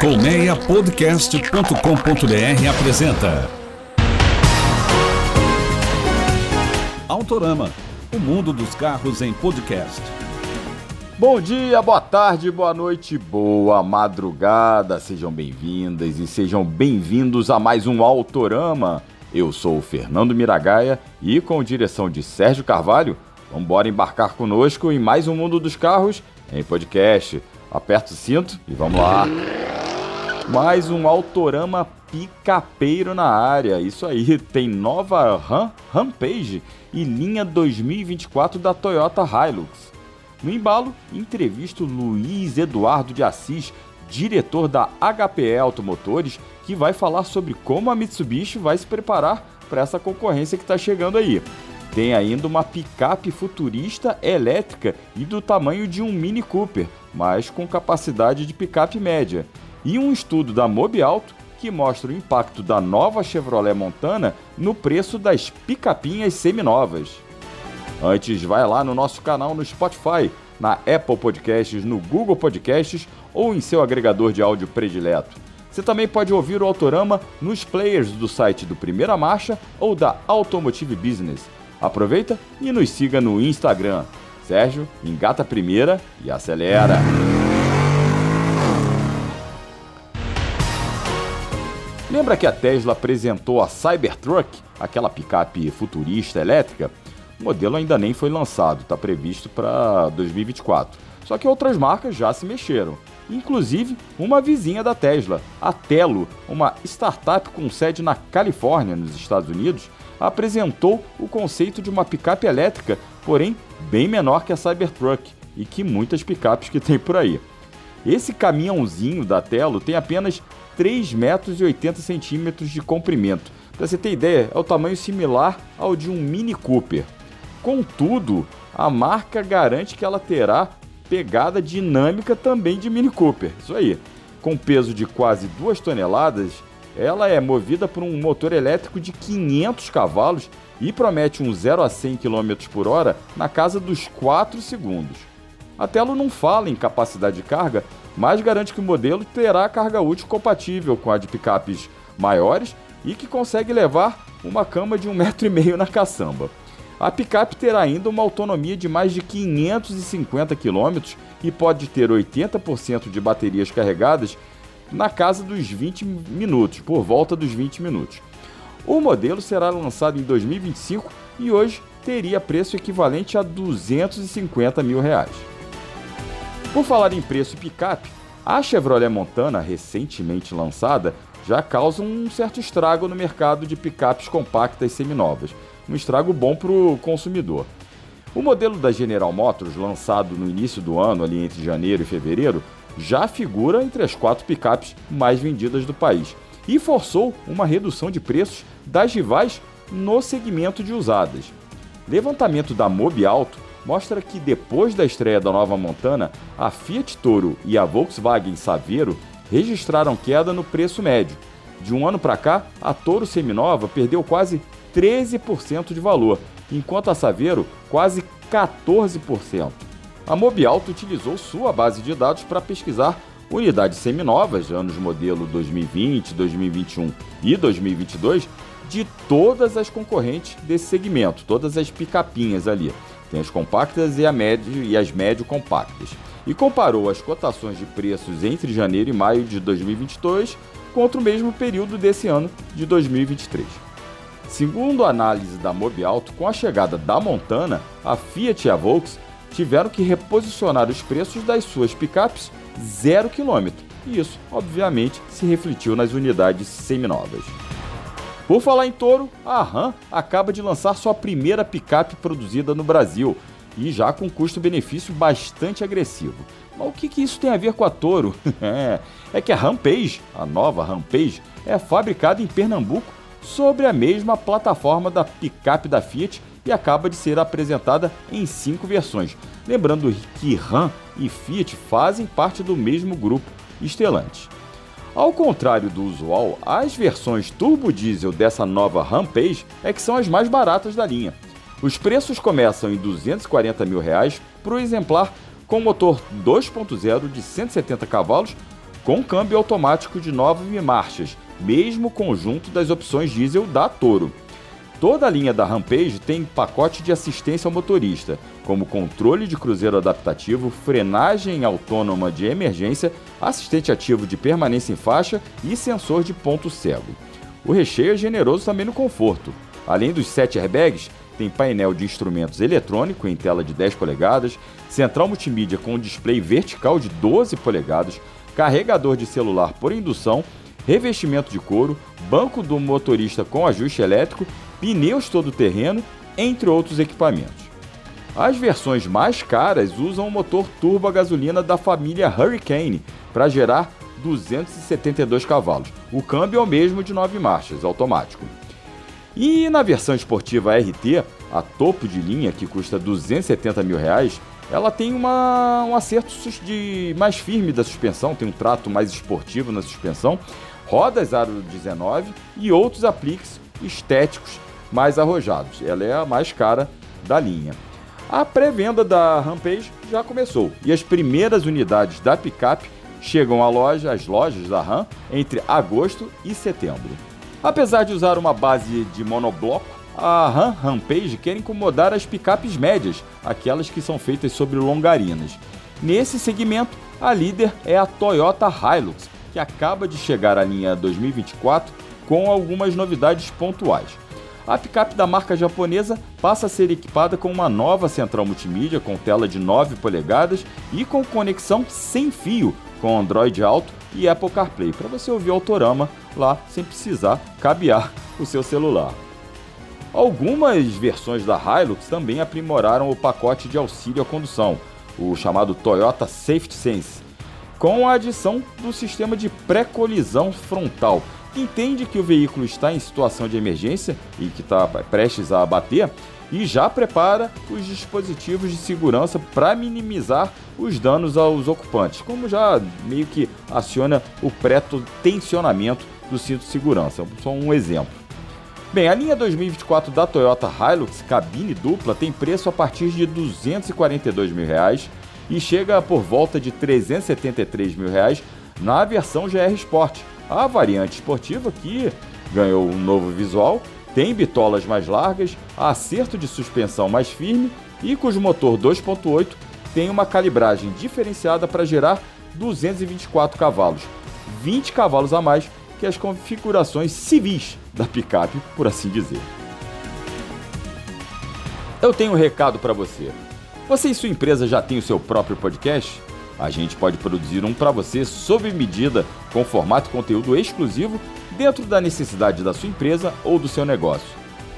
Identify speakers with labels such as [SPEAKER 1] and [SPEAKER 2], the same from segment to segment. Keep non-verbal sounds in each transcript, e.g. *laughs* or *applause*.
[SPEAKER 1] Colmeiapodcast.com.br apresenta Autorama, o mundo dos carros em podcast.
[SPEAKER 2] Bom dia, boa tarde, boa noite, boa madrugada. Sejam bem-vindas e sejam bem-vindos a mais um Autorama. Eu sou o Fernando Miragaia e com direção de Sérgio Carvalho, vamos embora embarcar conosco em mais um mundo dos carros em podcast. Aperta o cinto e vamos lá. Mais um Autorama picapeiro na área. Isso aí, tem nova Ram, Rampage e linha 2024 da Toyota Hilux. No embalo, entrevisto Luiz Eduardo de Assis, diretor da HPE Automotores, que vai falar sobre como a Mitsubishi vai se preparar para essa concorrência que está chegando aí. Tem ainda uma picape futurista elétrica e do tamanho de um Mini Cooper, mas com capacidade de picape média. E um estudo da Mobialto que mostra o impacto da nova Chevrolet Montana no preço das picapinhas seminovas. Antes, vai lá no nosso canal no Spotify, na Apple Podcasts, no Google Podcasts ou em seu agregador de áudio predileto. Você também pode ouvir o Autorama nos players do site do Primeira Marcha ou da Automotive Business. Aproveita e nos siga no Instagram. Sérgio, engata a primeira e acelera. Lembra que a Tesla apresentou a Cybertruck, aquela picape futurista elétrica? O modelo ainda nem foi lançado, está previsto para 2024. Só que outras marcas já se mexeram, inclusive uma vizinha da Tesla, a Telo, uma startup com sede na Califórnia, nos Estados Unidos, apresentou o conceito de uma picape elétrica, porém bem menor que a Cybertruck e que muitas picapes que tem por aí. Esse caminhãozinho da Telo tem apenas 3 metros e 80 centímetros de comprimento. Para você ter ideia, é o tamanho similar ao de um Mini Cooper. Contudo, a marca garante que ela terá pegada dinâmica também de Mini Cooper. Isso aí. Com peso de quase 2 toneladas, ela é movida por um motor elétrico de 500 cavalos e promete um 0 a 100 km por hora na casa dos 4 segundos. A Telo não fala em capacidade de carga, mas garante que o modelo terá carga útil compatível com a de picapes maiores e que consegue levar uma cama de um *laughs* metro e meio na caçamba. A picape terá ainda uma autonomia de mais de 550 km e pode ter 80% de baterias carregadas na casa dos 20 minutos, por volta dos 20 minutos. O modelo será lançado em 2025 e hoje teria preço equivalente a 250 mil reais. Por falar em preço e picape, a Chevrolet Montana, recentemente lançada, já causa um certo estrago no mercado de picapes compactas seminovas. Um estrago bom para o consumidor. O modelo da General Motors, lançado no início do ano, ali entre janeiro e fevereiro, já figura entre as quatro picapes mais vendidas do país e forçou uma redução de preços das rivais no segmento de usadas. Levantamento da Mobialto mostra que depois da estreia da nova Montana, a Fiat Toro e a Volkswagen Saveiro registraram queda no preço médio. De um ano para cá, a Toro seminova perdeu quase 13% de valor, enquanto a Saveiro quase 14% a Mobialto utilizou sua base de dados para pesquisar unidades seminovas, anos modelo 2020, 2021 e 2022, de todas as concorrentes desse segmento, todas as picapinhas ali. Tem as compactas e, a médio, e as médio compactas. E comparou as cotações de preços entre janeiro e maio de 2022 contra o mesmo período desse ano de 2023. Segundo a análise da Mobialto, com a chegada da Montana, a Fiat e a Volkswagen tiveram que reposicionar os preços das suas picapes zero quilômetro. E isso, obviamente, se refletiu nas unidades seminovas. Por falar em touro, a Ram acaba de lançar sua primeira picape produzida no Brasil e já com custo-benefício bastante agressivo. Mas o que, que isso tem a ver com a Toro? *laughs* é, é que a Rampage, a nova Rampage, é fabricada em Pernambuco sobre a mesma plataforma da picape da Fiat e acaba de ser apresentada em cinco versões. Lembrando que Ram e Fiat fazem parte do mesmo grupo Stellantis. Ao contrário do usual, as versões turbo diesel dessa nova Rampage é que são as mais baratas da linha. Os preços começam em 240 mil reais para o exemplar com motor 2.0 de 170 cavalos com câmbio automático de 9 marchas, mesmo conjunto das opções diesel da Toro. Toda a linha da Rampage tem pacote de assistência ao motorista, como controle de cruzeiro adaptativo, frenagem autônoma de emergência, assistente ativo de permanência em faixa e sensor de ponto cego. O recheio é generoso também no conforto. Além dos 7 airbags, tem painel de instrumentos eletrônico em tela de 10 polegadas, central multimídia com display vertical de 12 polegadas, carregador de celular por indução, revestimento de couro, banco do motorista com ajuste elétrico, pneus todo-terreno, entre outros equipamentos. As versões mais caras usam o motor turbo a gasolina da família Hurricane para gerar 272 cavalos. O câmbio é o mesmo de 9 marchas, automático. E na versão esportiva RT, a topo de linha, que custa 270 mil reais, ela tem uma, um acerto de mais firme da suspensão, tem um trato mais esportivo na suspensão, rodas aro 19 e outros apliques estéticos mais arrojados. Ela é a mais cara da linha. A pré-venda da Rampage já começou e as primeiras unidades da picape chegam à loja, às lojas da Ram entre agosto e setembro. Apesar de usar uma base de monobloco, a Ram Rampage quer incomodar as picapes médias, aquelas que são feitas sobre longarinas. Nesse segmento, a líder é a Toyota Hilux, que acaba de chegar à linha 2024 com algumas novidades pontuais. A picape da marca japonesa passa a ser equipada com uma nova central multimídia com tela de 9 polegadas e com conexão sem fio com Android Auto e Apple CarPlay, para você ouvir o Autorama lá sem precisar cabear o seu celular. Algumas versões da Hilux também aprimoraram o pacote de auxílio à condução, o chamado Toyota Safety Sense, com a adição do sistema de pré-colisão frontal, entende que o veículo está em situação de emergência e que está prestes a abater e já prepara os dispositivos de segurança para minimizar os danos aos ocupantes, como já meio que aciona o pré-tensionamento do cinto de segurança. Só um exemplo. Bem, a linha 2024 da Toyota Hilux cabine dupla tem preço a partir de 242 mil reais e chega por volta de 373 mil reais na versão GR Sport. A variante esportiva que ganhou um novo visual, tem bitolas mais largas, acerto de suspensão mais firme e cujo motor 2.8 tem uma calibragem diferenciada para gerar 224 cavalos, 20 cavalos a mais que as configurações civis da picape, por assim dizer. Eu tenho um recado para você. Você e sua empresa já tem o seu próprio podcast? A gente pode produzir um para você sob medida, com formato e conteúdo exclusivo dentro da necessidade da sua empresa ou do seu negócio.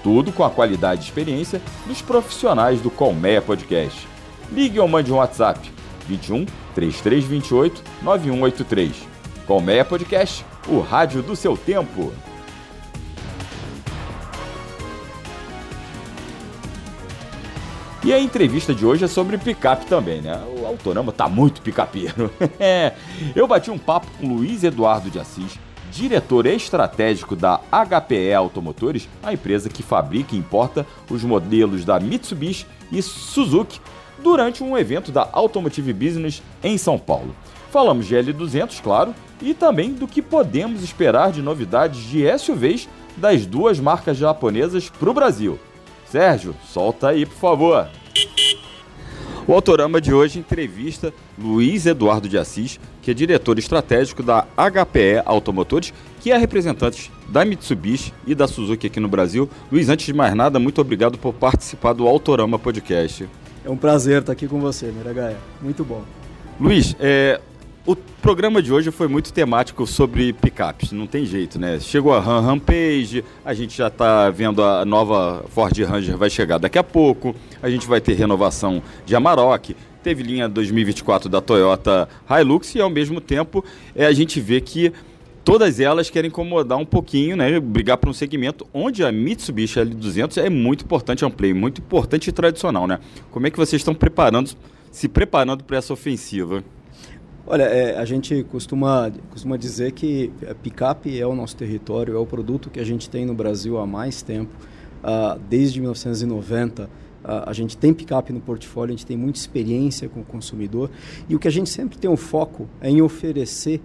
[SPEAKER 2] Tudo com a qualidade e experiência dos profissionais do Colmeia Podcast. Ligue ou mande um WhatsApp 21 3328 9183. Colmeia Podcast o rádio do seu tempo. E a entrevista de hoje é sobre picape também, né? O Autorama tá muito picapeiro. *laughs* É, eu bati um papo com Luiz Eduardo de Assis, diretor estratégico da HPE Automotores, a empresa que fabrica e importa os modelos da Mitsubishi e Suzuki, durante um evento da Automotive Business em São Paulo. Falamos de L200, claro, e também do que podemos esperar de novidades de SUVs das duas marcas japonesas para o Brasil. Sérgio, solta aí, por favor. O Autorama de hoje entrevista Luiz Eduardo de Assis, que é diretor estratégico da HPE Automotores, que é representante da Mitsubishi e da Suzuki aqui no Brasil. Luiz, antes de mais nada, muito obrigado por participar do Autorama Podcast.
[SPEAKER 3] É um prazer estar aqui com você, Miragaia. Muito bom.
[SPEAKER 2] Luiz, é, o programa de hoje foi muito temático sobre picapes, não tem jeito, né? Chegou a Ram Rampage, a gente já está vendo a nova Ford Ranger vai chegar daqui a pouco, a gente vai ter renovação de Amarok, teve linha 2024 da Toyota Hilux e ao mesmo tempo é, a gente vê que todas elas querem incomodar um pouquinho, né? Brigar para um segmento onde a Mitsubishi L200 é muito importante, é um play muito importante e tradicional, né? Como é que vocês estão preparando, se preparando para essa ofensiva?
[SPEAKER 3] Olha, é, a gente costuma, costuma dizer que a picape é o nosso território, é o produto que a gente tem no Brasil há mais tempo. Uh, desde 1990, uh, a gente tem picape no portfólio, a gente tem muita experiência com o consumidor. E o que a gente sempre tem um foco é em oferecer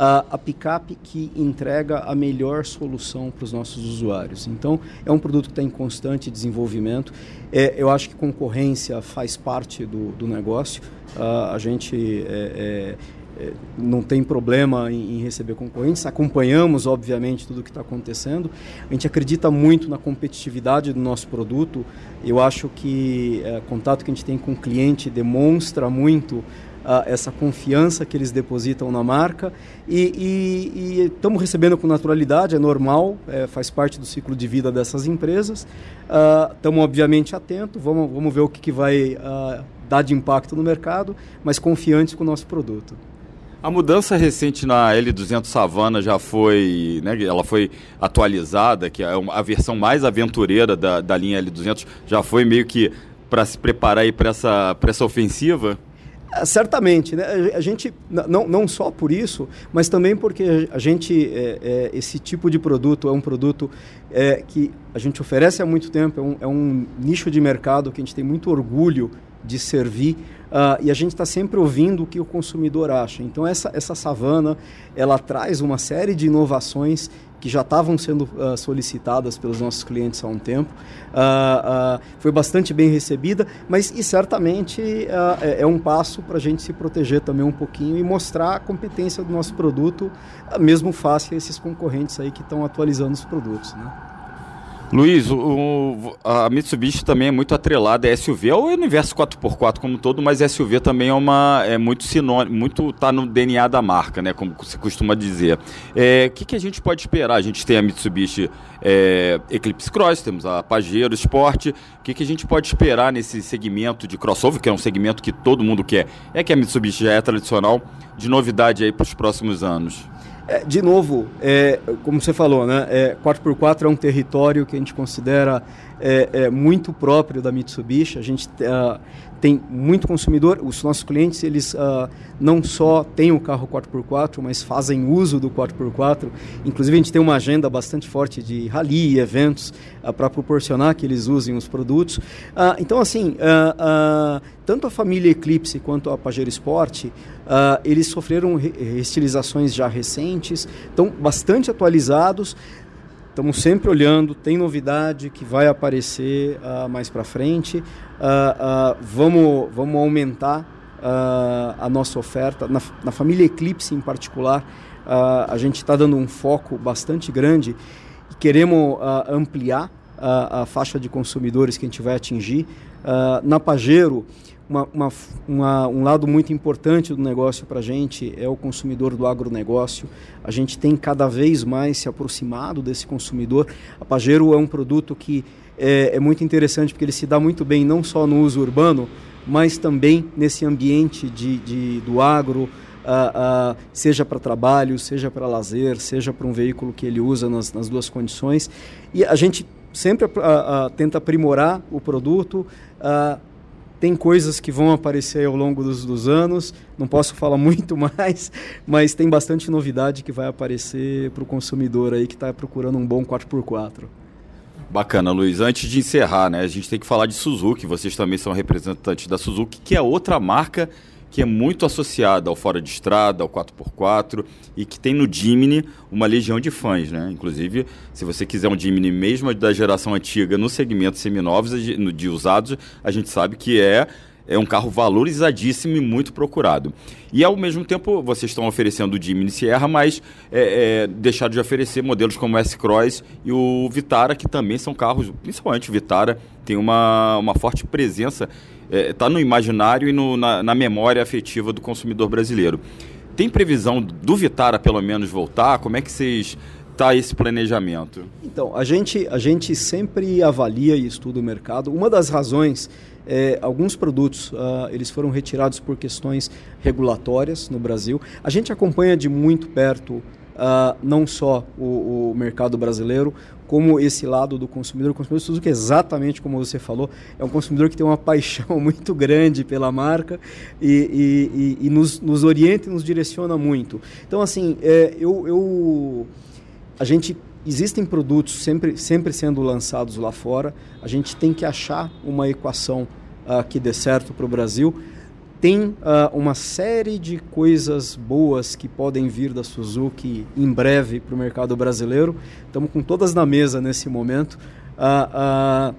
[SPEAKER 3] uh, a picape que entrega a melhor solução para os nossos usuários. Então, é um produto que está em constante desenvolvimento. É, eu acho que concorrência faz parte do, do negócio. Uh, a gente é, é, não tem problema em, em, receber concorrentes, acompanhamos, obviamente, tudo o que está acontecendo. A gente acredita muito na competitividade do nosso produto. Eu acho que é, o contato que a gente tem com o cliente demonstra muito Essa confiança que eles depositam na marca e estamos recebendo com naturalidade, é normal, é, faz parte do ciclo de vida dessas empresas. Estamos, uh, obviamente, atentos, vamos, vamos ver o que, que vai uh, dar de impacto no mercado, mas confiantes com o nosso produto.
[SPEAKER 2] A mudança recente na L200 Savana já foi, né, ela foi atualizada, que é a versão mais aventureira da, da linha L200, já foi meio que para se preparar para essa, essa ofensiva?
[SPEAKER 3] É, certamente, né? A gente não, não só por isso, mas também porque a gente é, é, esse tipo de produto é um produto é, que a gente oferece há muito tempo, é um, é um nicho de mercado que a gente tem muito orgulho de servir uh, e a gente está sempre ouvindo o que o consumidor acha. Então essa, essa savana ela traz uma série de inovações que já estavam sendo uh, solicitadas pelos nossos clientes há um tempo. Uh, uh, foi bastante bem recebida, mas e certamente é, é, um passo para a gente se proteger também um pouquinho e mostrar a competência do nosso produto, mesmo face a esses concorrentes aí que estão atualizando os produtos. Né?
[SPEAKER 2] Luiz, o, a Mitsubishi também é muito atrelada a SUV, é o universo 4x4 como todo, mas SUV também é uma é muito sinônimo, muito tá no DNA da marca, né, como se costuma dizer. O é, que, que a gente pode esperar? A gente tem a Mitsubishi é, Eclipse Cross, temos a Pajero Sport. O que, que a gente pode esperar nesse segmento de crossover, que é um segmento que todo mundo quer? É que a Mitsubishi já é tradicional, de novidade aí para os próximos anos.
[SPEAKER 3] É, de novo, é, como você falou, né, é, 4x4 é um território que a gente considera é, é muito próprio da Mitsubishi. A gente uh, tem muito consumidor. Os nossos clientes, eles uh, não só têm o carro 4x4, mas fazem uso do 4x4. Inclusive, a gente tem uma agenda bastante forte de rally eventos uh, para proporcionar que eles usem os produtos. Uh, então, assim, tanto a família Eclipse quanto a Pajero Sport, eles sofreram restilizações já recentes, estão bastante atualizados. Estamos sempre olhando, tem novidade que vai aparecer uh, mais para frente. Uh, uh, vamos, vamos aumentar a nossa oferta. Na, na, família Eclipse em particular, a gente está dando um foco bastante grande e queremos ampliar a, faixa de consumidores que a gente vai atingir. na Pajero, uma, uma, uma, um lado muito importante do negócio para a gente é o consumidor do agronegócio. A gente tem cada vez mais se aproximado desse consumidor. A Pajero é um produto que é, é muito interessante porque ele se dá muito bem não só no uso urbano, mas também nesse ambiente de, de do agro, Uh, uh, seja para trabalho, seja para lazer, seja para um veículo que ele usa nas, nas duas condições. E a gente sempre uh, tenta aprimorar o produto, tem coisas que vão aparecer ao longo dos, dos, anos, não posso falar *laughs* muito mais, mas tem bastante novidade que vai aparecer para o consumidor aí que está procurando um bom 4x4.
[SPEAKER 2] Bacana, Luiz. Antes de encerrar, né, a gente tem que falar de Suzuki. Vocês também são representantes da Suzuki, que é outra marca que é muito associada ao fora de estrada, ao 4x4 e que tem no Jimny uma legião de fãs, né? Inclusive, se você quiser um Jimny mesmo da geração antiga no segmento seminovos de usados, a gente sabe que é é um carro valorizadíssimo e muito procurado. E ao mesmo tempo vocês estão oferecendo o Jimny Sierra, mas é, é, deixaram de oferecer modelos como o S-Cross e o Vitara, que também são carros, principalmente o Vitara, tem uma, uma forte presença está é, tá no imaginário e no, na, na, memória afetiva do consumidor brasileiro. Tem previsão do Vitara, pelo menos, voltar? Como é que vocês está esse planejamento?
[SPEAKER 3] Então, a gente, a gente sempre avalia e estuda o mercado. Uma das razões é, alguns produtos uh, eles foram retirados por questões regulatórias no Brasil. A gente acompanha de muito perto uh, não só o, o, mercado brasileiro, como esse lado do consumidor. O consumidor Suzuki, exatamente como você falou, é um consumidor que tem uma *laughs* paixão muito grande pela marca e, e, e, e nos, nos, orienta e nos direciona muito. Então, assim, é, eu, eu, a gente existem produtos sempre, sempre sendo lançados lá fora. A gente tem que achar uma equação uh, que dê certo para o Brasil tem uh, uma série de coisas boas que podem vir da Suzuki em breve para o mercado brasileiro. Estamos com todas na mesa nesse momento. Uh, uh,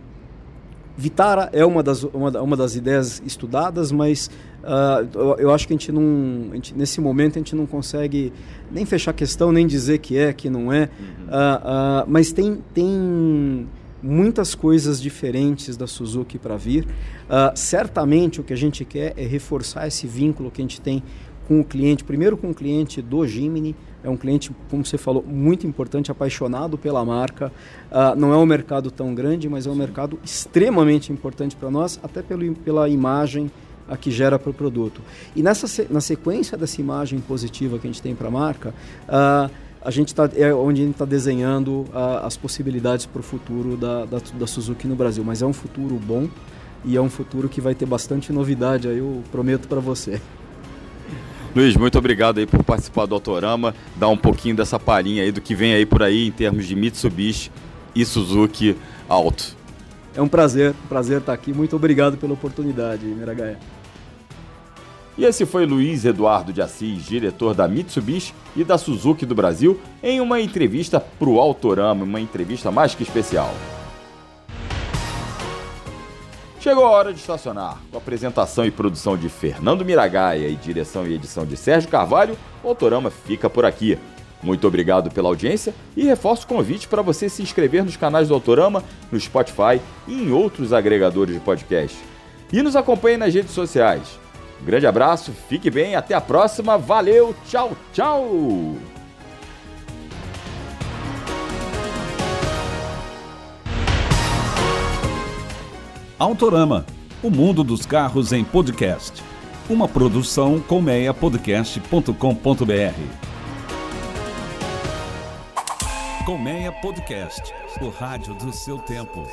[SPEAKER 3] Vitara é uma das, uma, uma das ideias estudadas, mas uh, eu, eu, acho que a gente não. A gente, nesse momento a gente não consegue nem fechar a questão, nem dizer que é, que não é. Uhum. Uh, uh, mas tem, tem muitas coisas diferentes da Suzuki para vir. certamente o que a gente quer é reforçar esse vínculo que a gente tem com o cliente, primeiro com o cliente do Jimny, é um cliente, como você falou, muito importante, apaixonado pela marca. Uh, não é um mercado tão grande, mas é um mercado extremamente importante para nós, até pelo, pela imagem a que gera para o produto. E nessa, na sequência dessa imagem positiva que a gente tem para a marca, uh, a gente tá, é onde a gente está desenhando uh, as possibilidades para o futuro da, da, da Suzuki no Brasil. Mas é um futuro bom e é um futuro que vai ter bastante novidade, aí eu prometo para você.
[SPEAKER 2] Luiz, muito obrigado aí por participar do Autorama, dar um pouquinho dessa palhinha aí do que vem aí por aí em termos de Mitsubishi e Suzuki Alto.
[SPEAKER 3] É um prazer, um prazer estar aqui. Muito obrigado pela oportunidade, Miragaia.
[SPEAKER 2] E esse foi Luiz Eduardo de Assis, diretor da Mitsubishi e da Suzuki do Brasil, em uma entrevista para o Autorama, uma entrevista mais que especial. Chegou a hora de estacionar. Com apresentação e produção de Fernando Miragaia e direção e edição de Sérgio Carvalho, o Autorama fica por aqui. Muito obrigado pela audiência e reforço o convite para você se inscrever nos canais do Autorama, no Spotify e em outros agregadores de podcast. E nos acompanhe nas redes sociais. Um grande abraço, fique bem, até a próxima, valeu, tchau, tchau!
[SPEAKER 1] Autorama, o mundo dos carros em podcast. Uma produção colmeiapodcast.com.br. Colmeia Podcast, o rádio do seu tempo.